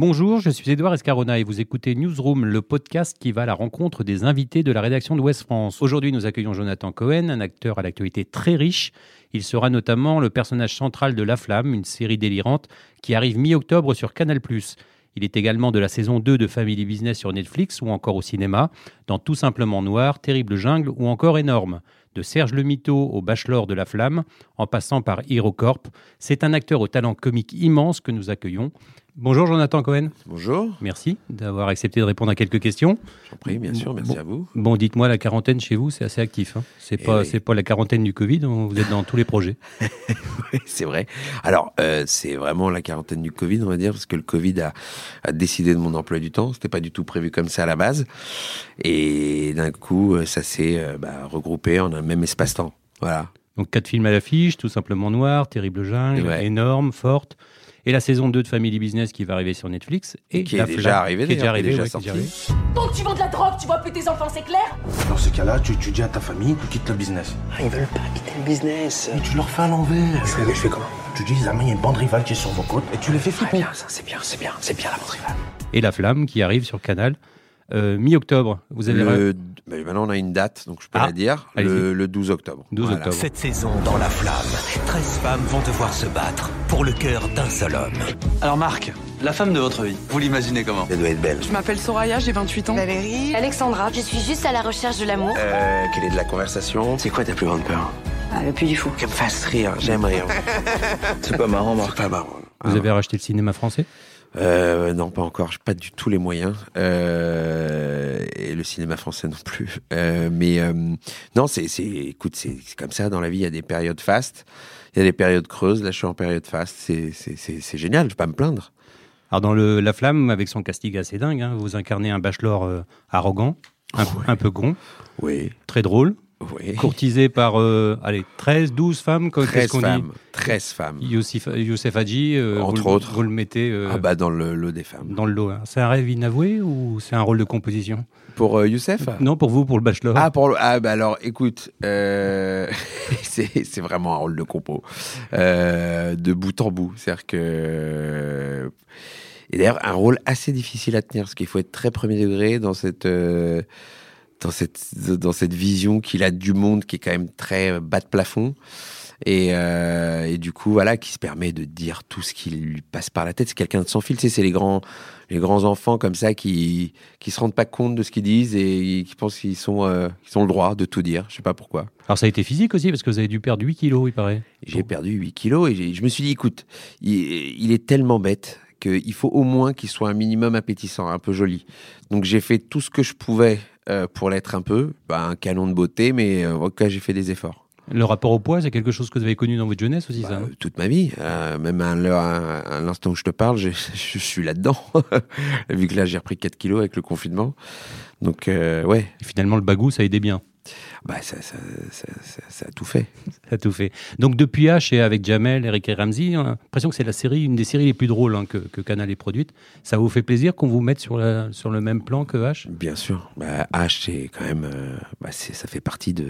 Bonjour, je suis Édouard Escarona et vous écoutez Newsroom, le podcast qui va à la rencontre des invités de la rédaction de West France. Aujourd'hui, nous accueillons Jonathan Cohen, un acteur à l'actualité très riche. Il sera notamment le personnage central de La Flamme, une série délirante qui arrive mi-octobre sur Canal+. Il est également de la saison 2 de Family Business sur Netflix ou encore au cinéma, dans Tout simplement Noir, Terrible Jungle ou encore Énorme. De Serge Le Mito au Bachelor de la Flamme, en passant par HeroCorp, c'est un acteur au talent comique immense que nous accueillons. Bonjour Jonathan Cohen. Bonjour. Merci d'avoir accepté de répondre à quelques questions. J'en prie, bien sûr, merci Bon. à vous. Bon, dites-moi, la quarantaine chez vous, c'est assez actif. Hein c'est Eh pas, oui. c'est pas la quarantaine du Covid. Vous êtes dans tous les projets. Oui, c'est vrai. Alors, euh, c'est vraiment la quarantaine du Covid, on va dire, parce que le Covid a, a décidé de mon emploi du temps. C'était pas du tout prévu comme ça à la base. Et d'un coup, euh, ça s'est euh, bah, regroupé en un même espace-temps. Voilà. Donc quatre films à l'affiche, tout simplement Noir, Terrible Jungle, Ouais. énorme, forte. Et la saison 2 de Family Business qui va arriver sur Netflix. Et Qui est déjà arrivée, Qui est déjà d'ailleurs, qui est déjà ouais. Donc tu vends de la drogue, tu vois plus tes enfants, c'est clair? Dans ce cas-là, tu, tu dis à ta famille, tu quittes le business. Ah, Ils veulent pas quitter le business. Et tu leur fais à l'envers. Je fais, je fais comment? Tu dis, Zama, il y a une bande rivale qui est sur vos côtes et tu les fais Très flipper. bien, ça c'est bien, c'est bien, c'est bien la bande rivale. Et La Flamme qui arrive sur Canal euh, mi-octobre. Vous avez Le, bah, maintenant, on a une date, donc je peux Ah, la dire. Le, le 12 octobre. 12 Voilà. octobre. Cette saison, dans la flamme, 13 femmes vont devoir se battre pour le cœur d'un seul homme. Alors Marc, la femme de votre vie, vous l'imaginez comment? Elle doit être belle. Je m'appelle Soraya, j'ai 28 ans. Valérie. Alexandra, je suis juste à la recherche de l'amour. Euh, quelle est de la conversation? C'est quoi ta plus grande peur? Ah, le plus du fou. Qu'elle me fasse rire, j'aime rire. C'est pas marrant C'est Marc. pas marrant. Vous avez racheté le cinéma français? Euh, non, pas encore. Pas du tout les moyens. Euh, et le cinéma français non plus. Euh, mais non, c'est, c'est, écoute, c'est, comme ça dans la vie. Il y a des périodes fastes, il y a des périodes creuses. Là, je suis en période faste. C'est, c'est, c'est, c'est génial. Je vais pas me plaindre. Alors dans le, La Flamme, avec son casting assez dingue, hein, vous incarnez un bachelor arrogant, un, un peu con, Oui, très drôle, oui. courtisé par euh, allez, 13, 12 femmes, quoi, 13 qu'est-ce qu'on femmes. 13 femmes. dit Youssef, Youssef Hadji, euh, Entre vous, autres. vous le mettez euh, Ah bah dans le lot des femmes. dans le lot. hein. C'est un rêve inavoué ou c'est un rôle de composition? Pour Youssef? Non, pour vous, pour le bachelor. Ah, pour le- ah bah alors, écoute, c'est c'est vraiment un rôle de compo, de bout en bout. C'est-à-dire que... Et d'ailleurs, un rôle assez difficile à tenir, parce qu'il faut être très premier degré dans cette... dans cette, dans cette vision qu'il a du monde qui est quand même très bas de plafond. Et, euh, et du coup voilà qui se permet de dire tout ce qui lui passe par la tête. C'est quelqu'un de sans fil tu sais, c'est les grands les grands enfants comme ça qui qui se rendent pas compte de ce qu'ils disent et qui pensent qu'ils sont euh, qu'ils ont le droit de tout dire. Je sais pas pourquoi. Alors ça a été physique aussi, parce que vous avez dû perdre 8 kilos, il paraît. j'ai perdu 8 kilos et je me suis dit écoute il, il est tellement bête qu'il faut au moins qu'il soit un minimum appétissant un peu joli donc j'ai fait tout ce que je pouvais euh, pour l'être un peu Bah, un canon de beauté mais euh, ok j'ai fait des efforts Le rapport au poids, c'est quelque chose que vous avez connu dans votre jeunesse aussi, Bah, ça hein? toute ma vie, Euh, même à l'instant où je te parle, je, je suis là-dedans. Vu que là, j'ai repris 4 kilos avec le confinement. Donc, euh, ouais, Et Finalement, le bagou, ça aidait bien. Bah, ça, ça, ça, a tout fait. Ça a tout fait. Donc depuis H et avec Jamel, Eric et Ramsey, on a l'impression que c'est la série, une des séries les plus drôles hein, que, que Canal ait produite. Ça vous fait plaisir qu'on vous mette sur, la- sur le même plan que H? Bien sûr. Bah, H, c'est quand même. euh, bah, ça fait partie de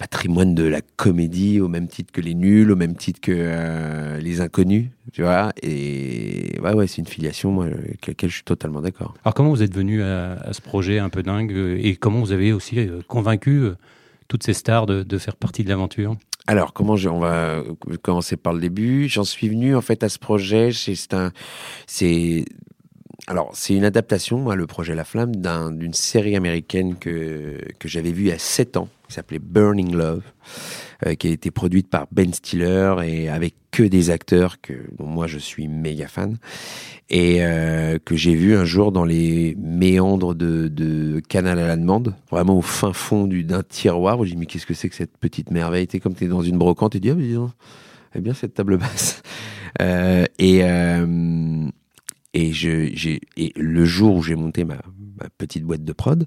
patrimoine de la comédie, au même titre que les nuls, au même titre que euh, les inconnus, tu vois. Et ouais, ouais, c'est une filiation, moi, avec laquelle je suis totalement d'accord. Alors comment vous êtes venu à, à ce projet un peu dingue euh, et comment vous avez aussi euh, convaincu toutes ces stars de, de faire partie de l'aventure? Alors, comment je, on va commencer par le début. J'en suis venu en fait à ce projet. C'est c'est un, c'est, alors c'est une adaptation, moi, le projet La Flamme, d'un- d'une série américaine que que j'avais vue à 7 ans, qui s'appelait Burning Love, euh, qui a été produite par Ben Stiller et avec que des acteurs que dont moi je suis méga fan et euh, que j'ai vu un jour dans les méandres de, de Canal à la demande, vraiment au fin fond du- d'un tiroir où j'ai dit mais qu'est-ce que c'est que cette petite merveille? Sais, comme tu es dans une brocante, tu dis ah mais dis donc, eh bien cette table basse. Euh, et, Et, je, j'ai, et le jour où j'ai monté ma, petite boîte de prod,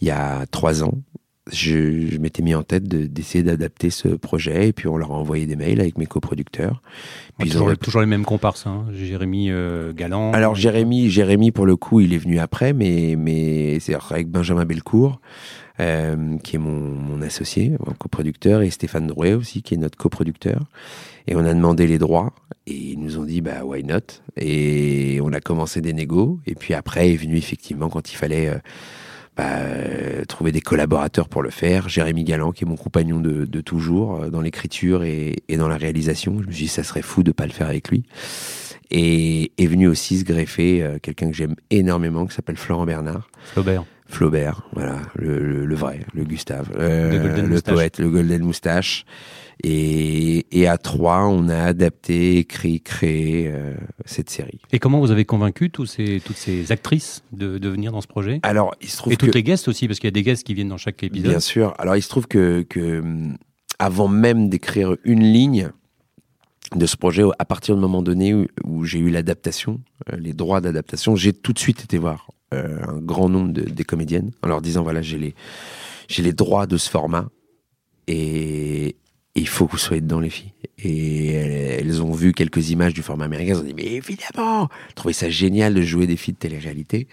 il y a trois ans, je, je m'étais mis en tête de- d'essayer d'adapter ce projet. Et puis on leur a envoyé des mails avec mes coproducteurs. Puis toujours, les mêmes comparses. Hein. Jérémy euh, Galland. Alors Jérémy, Jérémy pour le coup, il est venu après, mais mais c'est avec Benjamin Belcourt, euh, qui est mon, mon associé, mon coproducteur, et Stéphane Drouet aussi, qui est notre coproducteur. Et on a demandé les droits, et ils nous ont dit bah why not? Et on a commencé des négos, et puis après est venu effectivement quand il fallait. euh, bah, trouver des collaborateurs pour le faire. Jérémy Galland, qui est mon compagnon de, de toujours euh, dans l'écriture et, et dans la réalisation. Je me suis dit, ça serait fou de pas le faire avec lui. Et est venu aussi se greffer euh, quelqu'un que j'aime énormément, qui s'appelle Florent Bernard. Flaubert. Flaubert, voilà, le, le- le vrai, le Gustave, euh, Le Moustache. poète, le Golden Moustache. Et, et à trois, on a adapté, écrit, créé euh, cette série. Et comment vous avez convaincu tous ces, toutes ces actrices de, de venir dans ce projet? Alors, il se trouve Et que... toutes les guests aussi, parce qu'il y a des guests qui viennent dans chaque épisode. Bien sûr. Alors, il se trouve que, que avant même d'écrire une ligne de ce projet, à partir du moment donné où, où j'ai eu l'adaptation, euh, les droits d'adaptation, j'ai tout de suite été voir euh, un grand nombre de, des comédiennes en leur disant voilà, j'ai les, j'ai les droits de ce format et, il faut que vous soyez dedans, les filles. Et elles, ont vu quelques images du format américain, elles ont dit mais évidemment, trouvaient ça génial de jouer des filles de télé-réalité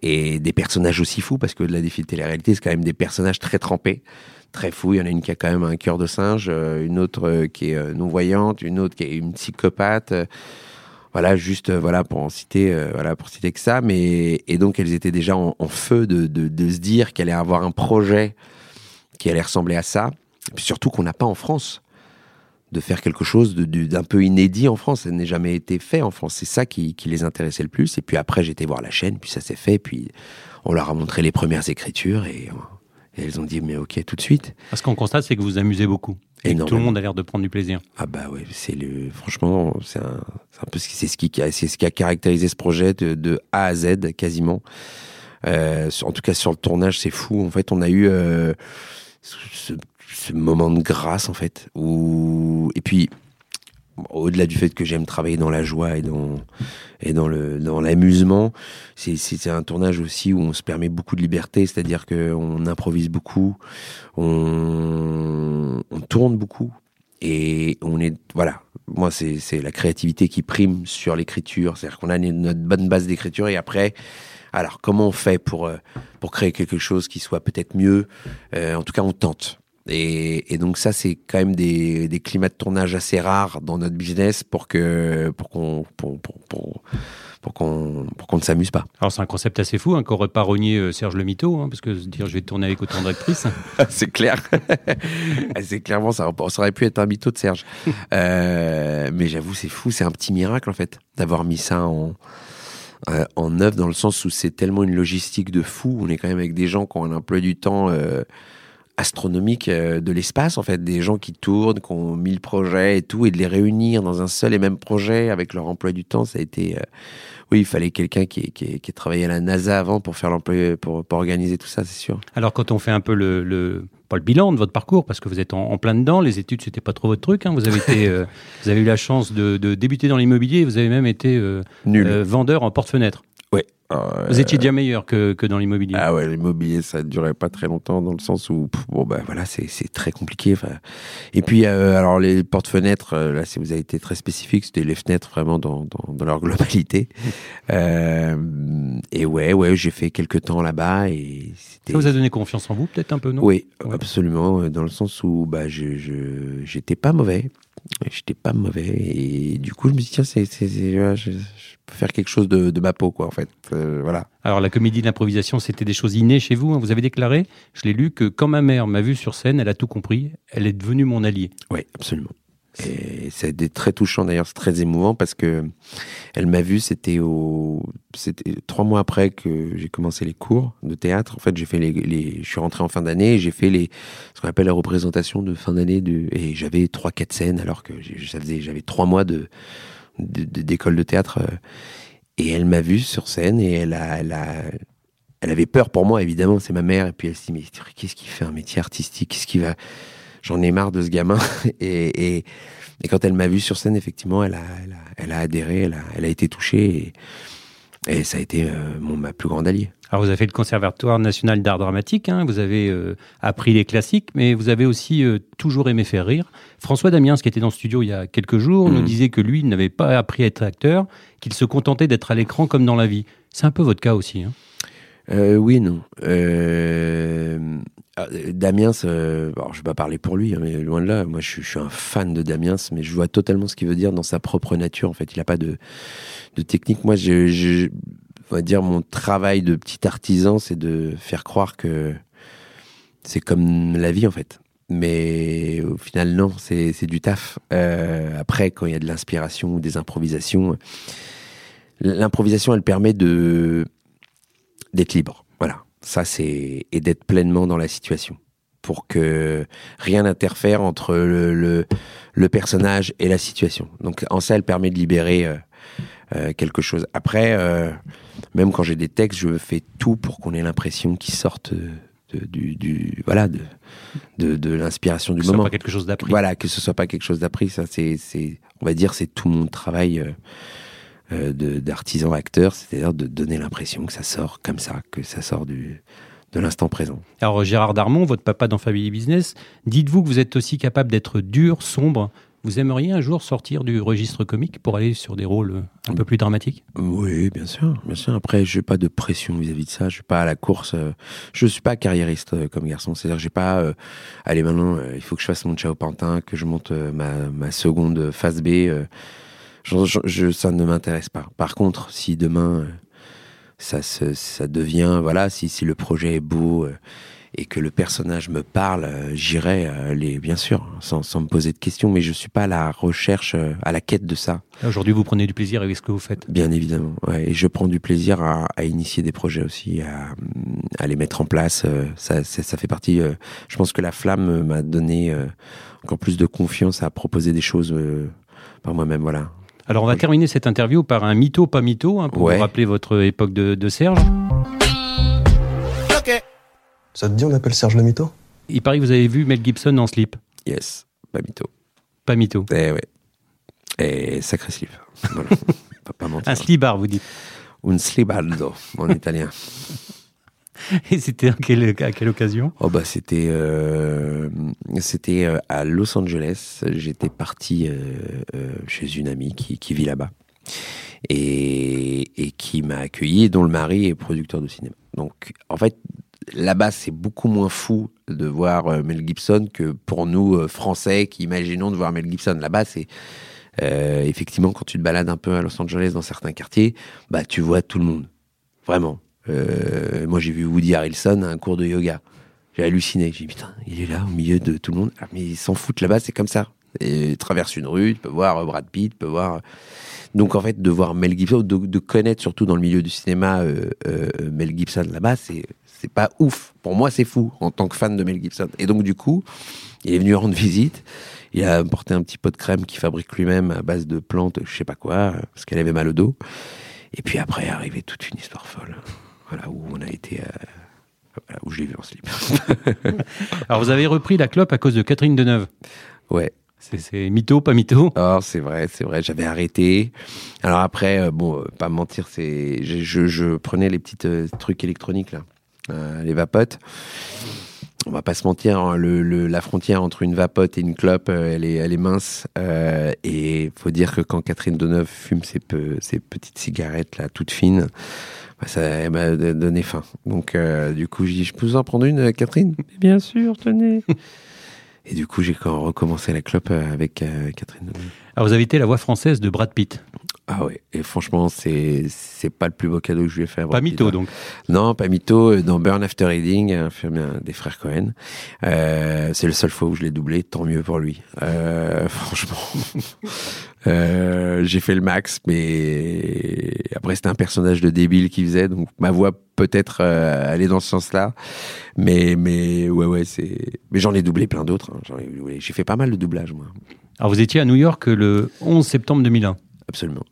et des personnages aussi fous parce que au-delà des filles de télé-réalité, c'est quand même des personnages très trempés, très fous. Il y en a une qui a quand même un cœur de singe, euh, une autre euh, qui est euh, non voyante, une autre qui est une psychopathe. Voilà, juste euh, voilà pour en citer, euh, voilà pour citer que ça. Mais et donc elles étaient déjà en, feu de, de, de se dire qu'elle allait avoir un projet qui allait ressembler à ça. Et puis surtout qu'on n'a pas en France de faire quelque chose d'un peu inédit en France. Ça n'a jamais été fait en France. C'est ça qui, qui les intéressait le plus. Et puis après, j'étais voir la chaîne, puis ça s'est fait. Puis on leur a montré les premières écritures et, et elles ont dit mais ok tout de suite. Parce qu'on constate, c'est que vous amusez beaucoup. Et que tout le monde a l'air de prendre du plaisir. Ah bah ouais, c'est le franchement, c'est un, un peu ce qui, c'est ce qui, c'est ce qui a caractérisé ce projet de, de A à Z quasiment. Euh, en tout cas sur le tournage, c'est fou. En fait, on a eu euh, ce, ce moment de grâce en fait. Où et puis au-delà du fait que j'aime travailler dans la joie et dans et dans le dans l'amusement, c'est c'est un tournage aussi où on se permet beaucoup de liberté, c'est-à-dire que on improvise beaucoup, on, on tourne beaucoup et on est voilà. Moi, c'est c'est la créativité qui prime sur l'écriture, c'est-à-dire qu'on a notre bonne base d'écriture et après. Alors, comment on fait pour, euh, pour créer quelque chose qui soit peut-être mieux? Euh, En tout cas, on tente. Et, et donc ça, c'est quand même des, des climats de tournage assez rares dans notre business pour que pour qu'on pour, pour, pour, pour qu'on pour qu'on ne s'amuse pas. Alors c'est un concept assez fou, hein, qu'aurait pas rogné euh, Serge Le Mito, hein, parce que se dire je vais tourner avec autant d'actrices. c'est clair. c'est clairement ça. Ça aurait pu être un mytho de Serge. Euh, mais j'avoue, c'est fou. C'est un petit miracle en fait d'avoir mis ça en euh, en œuvre dans le sens où c'est tellement une logistique de fou. On est quand même avec des gens qui ont un emploi du temps euh, astronomique euh, de l'espace, en fait, des gens qui tournent, qui ont mille projets et tout, et de les réunir dans un seul et même projet avec leur emploi du temps, ça a été. euh, oui, il fallait quelqu'un qui, qui, qui ait travaillé à la NASA avant pour faire l'emploi, pour, pour organiser tout ça, c'est sûr. Alors quand on fait un peu le, le- pas le bilan de votre parcours, parce que vous êtes en, en plein dedans, les études c'était pas trop votre truc. hein, vous avez été, euh, vous avez eu la chance de, de débuter dans l'immobilier. Vous avez même été euh, Nul. euh, vendeur en porte-fenêtre. Vous étiez déjà meilleur que, que dans l'immobilier. Ah ouais, l'immobilier, ça ne durait pas très longtemps dans le sens où, pff, bon, bah voilà, c'est très compliqué. Et puis, euh, alors, les portes-fenêtres, euh, là, si vous avez été très spécifique, c'était les fenêtres vraiment dans, dans, dans leur globalité. Euh, et ouais, ouais, j'ai fait quelques temps là-bas et. Ça vous a donné confiance en vous, peut-être un peu, non? Oui, Ouais. absolument, euh, dans le sens où bah, je, j'étais pas mauvais. J'étais pas mauvais. Et du coup, je me suis dit, tiens, c'est, c'est, c'est- ouais, je, je peux faire quelque chose de, de ma peau, quoi, en fait. Euh, voilà. Alors la comédie de l'improvisation, c'était des choses innées chez vous. hein. Vous avez déclaré, je l'ai lu, que quand ma mère m'a vu sur scène, elle a tout compris. Elle est devenue mon allié. Oui, absolument. Et c'était très touchant d'ailleurs, c'est très émouvant parce que elle m'a vu, c'était au, c'était trois mois après que j'ai commencé les cours de théâtre. En fait, j'ai fait les, je suis rentré en fin d'année, et j'ai fait les, ce qu'on appelle la représentation de fin d'année de, et j'avais trois, quatre scènes alors que j'avais trois mois de, d'école de théâtre. euh, Et elle m'a vu sur scène et elle a, elle elle avait peur pour moi, évidemment, c'est ma mère. Et puis elle s'est dit, mais qu'est-ce qu'il fait un métier artistique? Qu'est-ce qui va J'en ai marre de ce gamin. Et, et, et quand elle m'a vu sur scène, effectivement, elle a, elle a, elle a adhéré, elle a, elle a été touchée. Et, Et ça a été euh, mon, ma plus grande alliée. Alors vous avez fait le Conservatoire national d'art dramatique, hein, vous avez euh, appris les classiques, mais vous avez aussi euh, toujours aimé faire rire. François Damiens, qui était dans le studio il y a quelques jours, nous Mhm. disait que lui il n'avait pas appris à être acteur, qu'il se contentait d'être à l'écran comme dans la vie. C'est un peu votre cas aussi. Hein. Euh, oui, non. Euh, ah, Damiens, euh, alors je vais pas parler pour lui, hein, mais loin de là. Moi, je, suis- un fan de Damiens, mais je vois totalement ce qu'il veut dire dans sa propre nature. En fait, il n'a pas de, de technique. Moi, je, on va dire mon travail de petit artisan, c'est de faire croire que c'est comme la vie, en fait. Mais au final, non, c'est c'est du taf. Euh, après, quand il y a de l'inspiration ou des improvisations, l'improvisation, elle permet de d'être libre. Voilà. Ça, c'est. Et d'être pleinement dans la situation. Pour que rien n'interfère entre le, le, le personnage et la situation. Donc, en ça, elle permet de libérer euh, euh, quelque chose. Après, euh, même quand j'ai des textes, je fais tout pour qu'on ait l'impression qu'ils sortent de, du, du- Voilà, de, de, de l'inspiration du Que ce soit moment. pas quelque chose d'appris. Voilà, que ce soit pas quelque chose d'appris. Ça, c'est. c'est- On va dire, c'est tout mon travail. Euh, euh, de- d'artisan acteur, c'est-à-dire de donner l'impression que ça sort comme ça, que ça sort du, de l'instant présent. Alors Gérard Darmon, votre papa dans Family Business, dites-vous que vous êtes aussi capable d'être dur, sombre. Vous aimeriez un jour sortir du registre comique pour aller sur des rôles euh, un peu plus dramatiques? Oui, bien sûr, bien sûr. Après, je n'ai pas de pression vis-à-vis de ça. Je suis pas à la course. euh, je suis pas carriériste euh, comme garçon. C'est-à-dire, que j'ai pas. euh, allez, maintenant, euh, il faut que je fasse mon Ciao Pantin, que je monte euh, ma, ma seconde phase B. euh, je- je- je- ça ne m'intéresse pas. Par contre, si demain euh, ça, se- ça devient, voilà, si, si le projet est beau euh, et que le personnage me parle, euh, j'irai les, bien sûr, sans, sans me poser de questions. Mais je suis pas à la recherche, à la quête de ça. Là, Aujourd'hui, vous prenez du plaisir avec ce que vous faites. Bien évidemment. ouais. Et je prends du plaisir à, à initier des projets aussi, à, à les mettre en place. Ça, ça, ça fait partie. je pense que la flamme m'a donné encore plus de confiance à proposer des choses par moi-même. Voilà. Alors on va terminer cette interview par un mytho, pas mytho, hein, pour Ouais. vous rappeler votre époque de, de Serge. Ça te dit, on appelle Serge le mytho? Il paraît que vous avez vu Mel Gibson en slip. Yes, pas mytho. Pas mytho. Eh ouais. Et sacré slip. Voilà. Pas mentir. Un slibar, vous dites. Un slibaldo en italien. Et c'était à quelle, occasion? Oh bah c'était euh, c'était euh, à Los Angeles. J'étais parti euh, chez une amie qui, vit là-bas et, qui m'a accueilli dont le mari est producteur de cinéma. Donc en fait là-bas c'est beaucoup moins fou de voir Mel Gibson que pour nous Français qui imaginons de voir Mel Gibson. Là-bas c'est effectivement quand tu te balades un peu à Los Angeles dans certains quartiers, bah tu vois tout le monde vraiment. Euh, moi, j'ai vu Woody Harrelson à un cours de yoga. J'ai halluciné. J'ai dit, putain, il est là, au milieu de tout le monde. Ah, mais ils s'en foutent là-bas, c'est comme ça. Et il traverse une rue, tu peux voir euh, Brad Pitt, tu peux voir. Donc, en fait, de voir Mel Gibson, de, connaître surtout dans le milieu du cinéma euh, euh, Mel Gibson là-bas, c'est, c'est pas ouf. Pour moi, c'est fou en tant que fan de Mel Gibson. Et donc, du coup, il est venu rendre visite. Il a apporté un petit pot de crème qu'il fabrique lui-même à base de plantes, je sais pas quoi, euh, parce qu'elle avait mal au dos. Et puis après, arrivée toute une histoire folle. Voilà, où on a été. euh, voilà, où je l'ai vu en slip. Alors vous avez repris la clope à cause de Catherine Deneuve. ouais. C'est- mytho, pas mytho? Oh, c'est vrai, c'est vrai, j'avais arrêté. Alors après, euh, bon, euh, pas mentir, c'est, je, prenais les petits euh, trucs électroniques là, euh, les vapotes. On va pas se mentir, hein, le, le- la frontière entre une vapote et une clope, elle est, elle est mince. euh, et faut dire que quand Catherine Deneuve fume ses, pe- ses petites cigarettes là, toutes fines, ça elle m'a d- donné faim. Donc euh, du coup, je dis, je peux vous en prendre une, euh, Catherine? Bien sûr, tenez. et du coup, j'ai quand recommencé la clope euh, avec euh, Catherine. Alors vous avez été la voix française de Brad Pitt. Ah ouais, et franchement, c'est c'est pas le plus beau cadeau que je lui ai fait. à Pas Brad mytho hein. donc. Non, pas mytho. Dans Burn After Reading, un film des frères Cohen. Euh, c'est le seul fois où je l'ai doublé, tant mieux pour lui. Euh, franchement, euh, j'ai fait le max, mais après c'était un personnage de débile qui faisait, donc ma voix peut-être euh, allait dans ce sens-là. Mais mais ouais ouais, c'est. Mais j'en ai doublé plein d'autres. hein. J'ai fait pas mal de doublage moi. Alors vous étiez à New York le 11 septembre 2001, Absolument.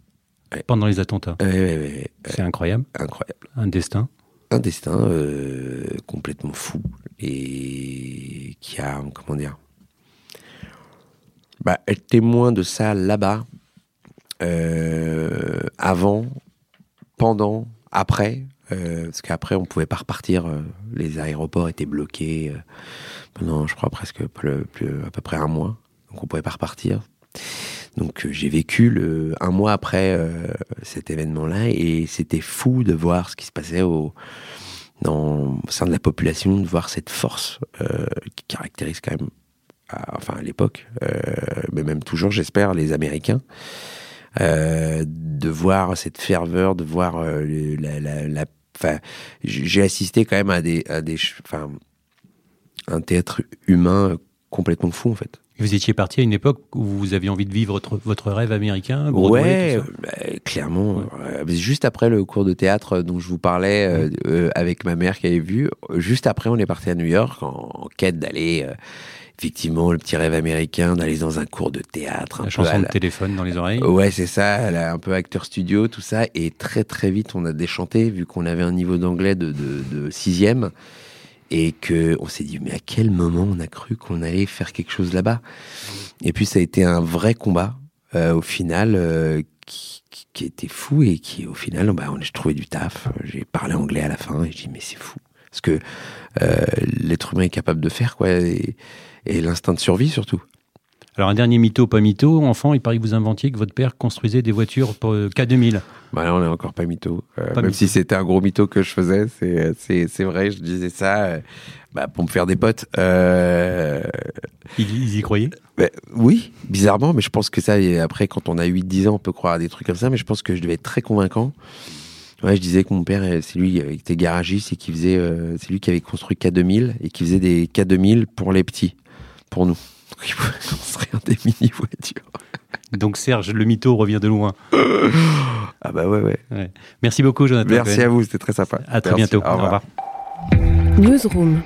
pendant les attentats. C'est incroyable, incroyable. un destin. un destin euh, complètement fou et qui a, comment dire, bah, être témoin de ça là-bas, euh, avant, pendant, après, euh, parce qu'après on pouvait pas repartir, euh, les aéroports étaient bloqués pendant, je crois presque à peu près un mois, donc on pouvait pas repartir. Donc j'ai vécu un mois après cet événement-là et c'était fou de voir ce qui se passait au, sein de la population, de voir cette force qui caractérise quand même, à- enfin à l'époque, euh, mais même toujours, j'espère, les Américains. Euh, de voir cette ferveur, de voir euh, la, la, la- enfin, j- j'ai assisté quand même à des, à des, enfin, un théâtre humain complètement fou en fait. Vous étiez parti à une époque où vous aviez envie de vivre votre, votre rêve américain Ouais, tout ça? bah, clairement. Euh, juste après le cours de théâtre dont je vous parlais euh, euh, avec ma mère qui avait vu, juste après on est parti à New York en, en quête d'aller, effectivement, le petit rêve américain, d'aller dans un cours de théâtre. Un La chanson à de la- téléphone dans les oreilles. Ouais, c'est ça, un peu acteur studio, tout ça, et très très vite on a déchanté vu qu'on avait un niveau d'anglais de, de, de sixième et que on s'est dit mais à quel moment on a cru qu'on allait faire quelque chose là-bas? Et puis ça a été un vrai combat euh, au final euh, qui, qui, qui était fou et qui au final bah, on a trouvé du taf. J'ai parlé anglais à la fin et j'ai dit mais c'est fou ce que euh, l'être humain est capable de faire quoi et, et l'instinct de survie surtout. Alors un dernier mytho, pas mytho, enfant, il paraît que vous inventiez que votre père construisait des voitures pour euh, K2000. Bah là, on est encore pas mytho. Euh, Pas même mytho. si c'était un gros mytho que je faisais, c'est, c'est, c'est vrai, je disais ça euh, bah, pour me faire des potes. Euh, Ils, ils y croyaient? Bah, oui, bizarrement, mais je pense que ça, et après, quand on a 8-10 ans, on peut croire à des trucs comme ça, mais je pense que je devais être très convaincant. Ouais, je disais que mon père, euh, c'est lui euh, qui était garagiste et qui faisait, euh, c'est lui qui avait construit K2000 et qui faisait des K2000 pour les petits, pour nous. Donc, il pouvait construire des mini-voitures. Donc Serge, le mytho revient de loin. Ah bah ouais, ouais. Ouais. Merci beaucoup, Jonathan. Merci Cohen. à vous, c'était très sympa. À très Merci, bientôt. au revoir. Newsroom.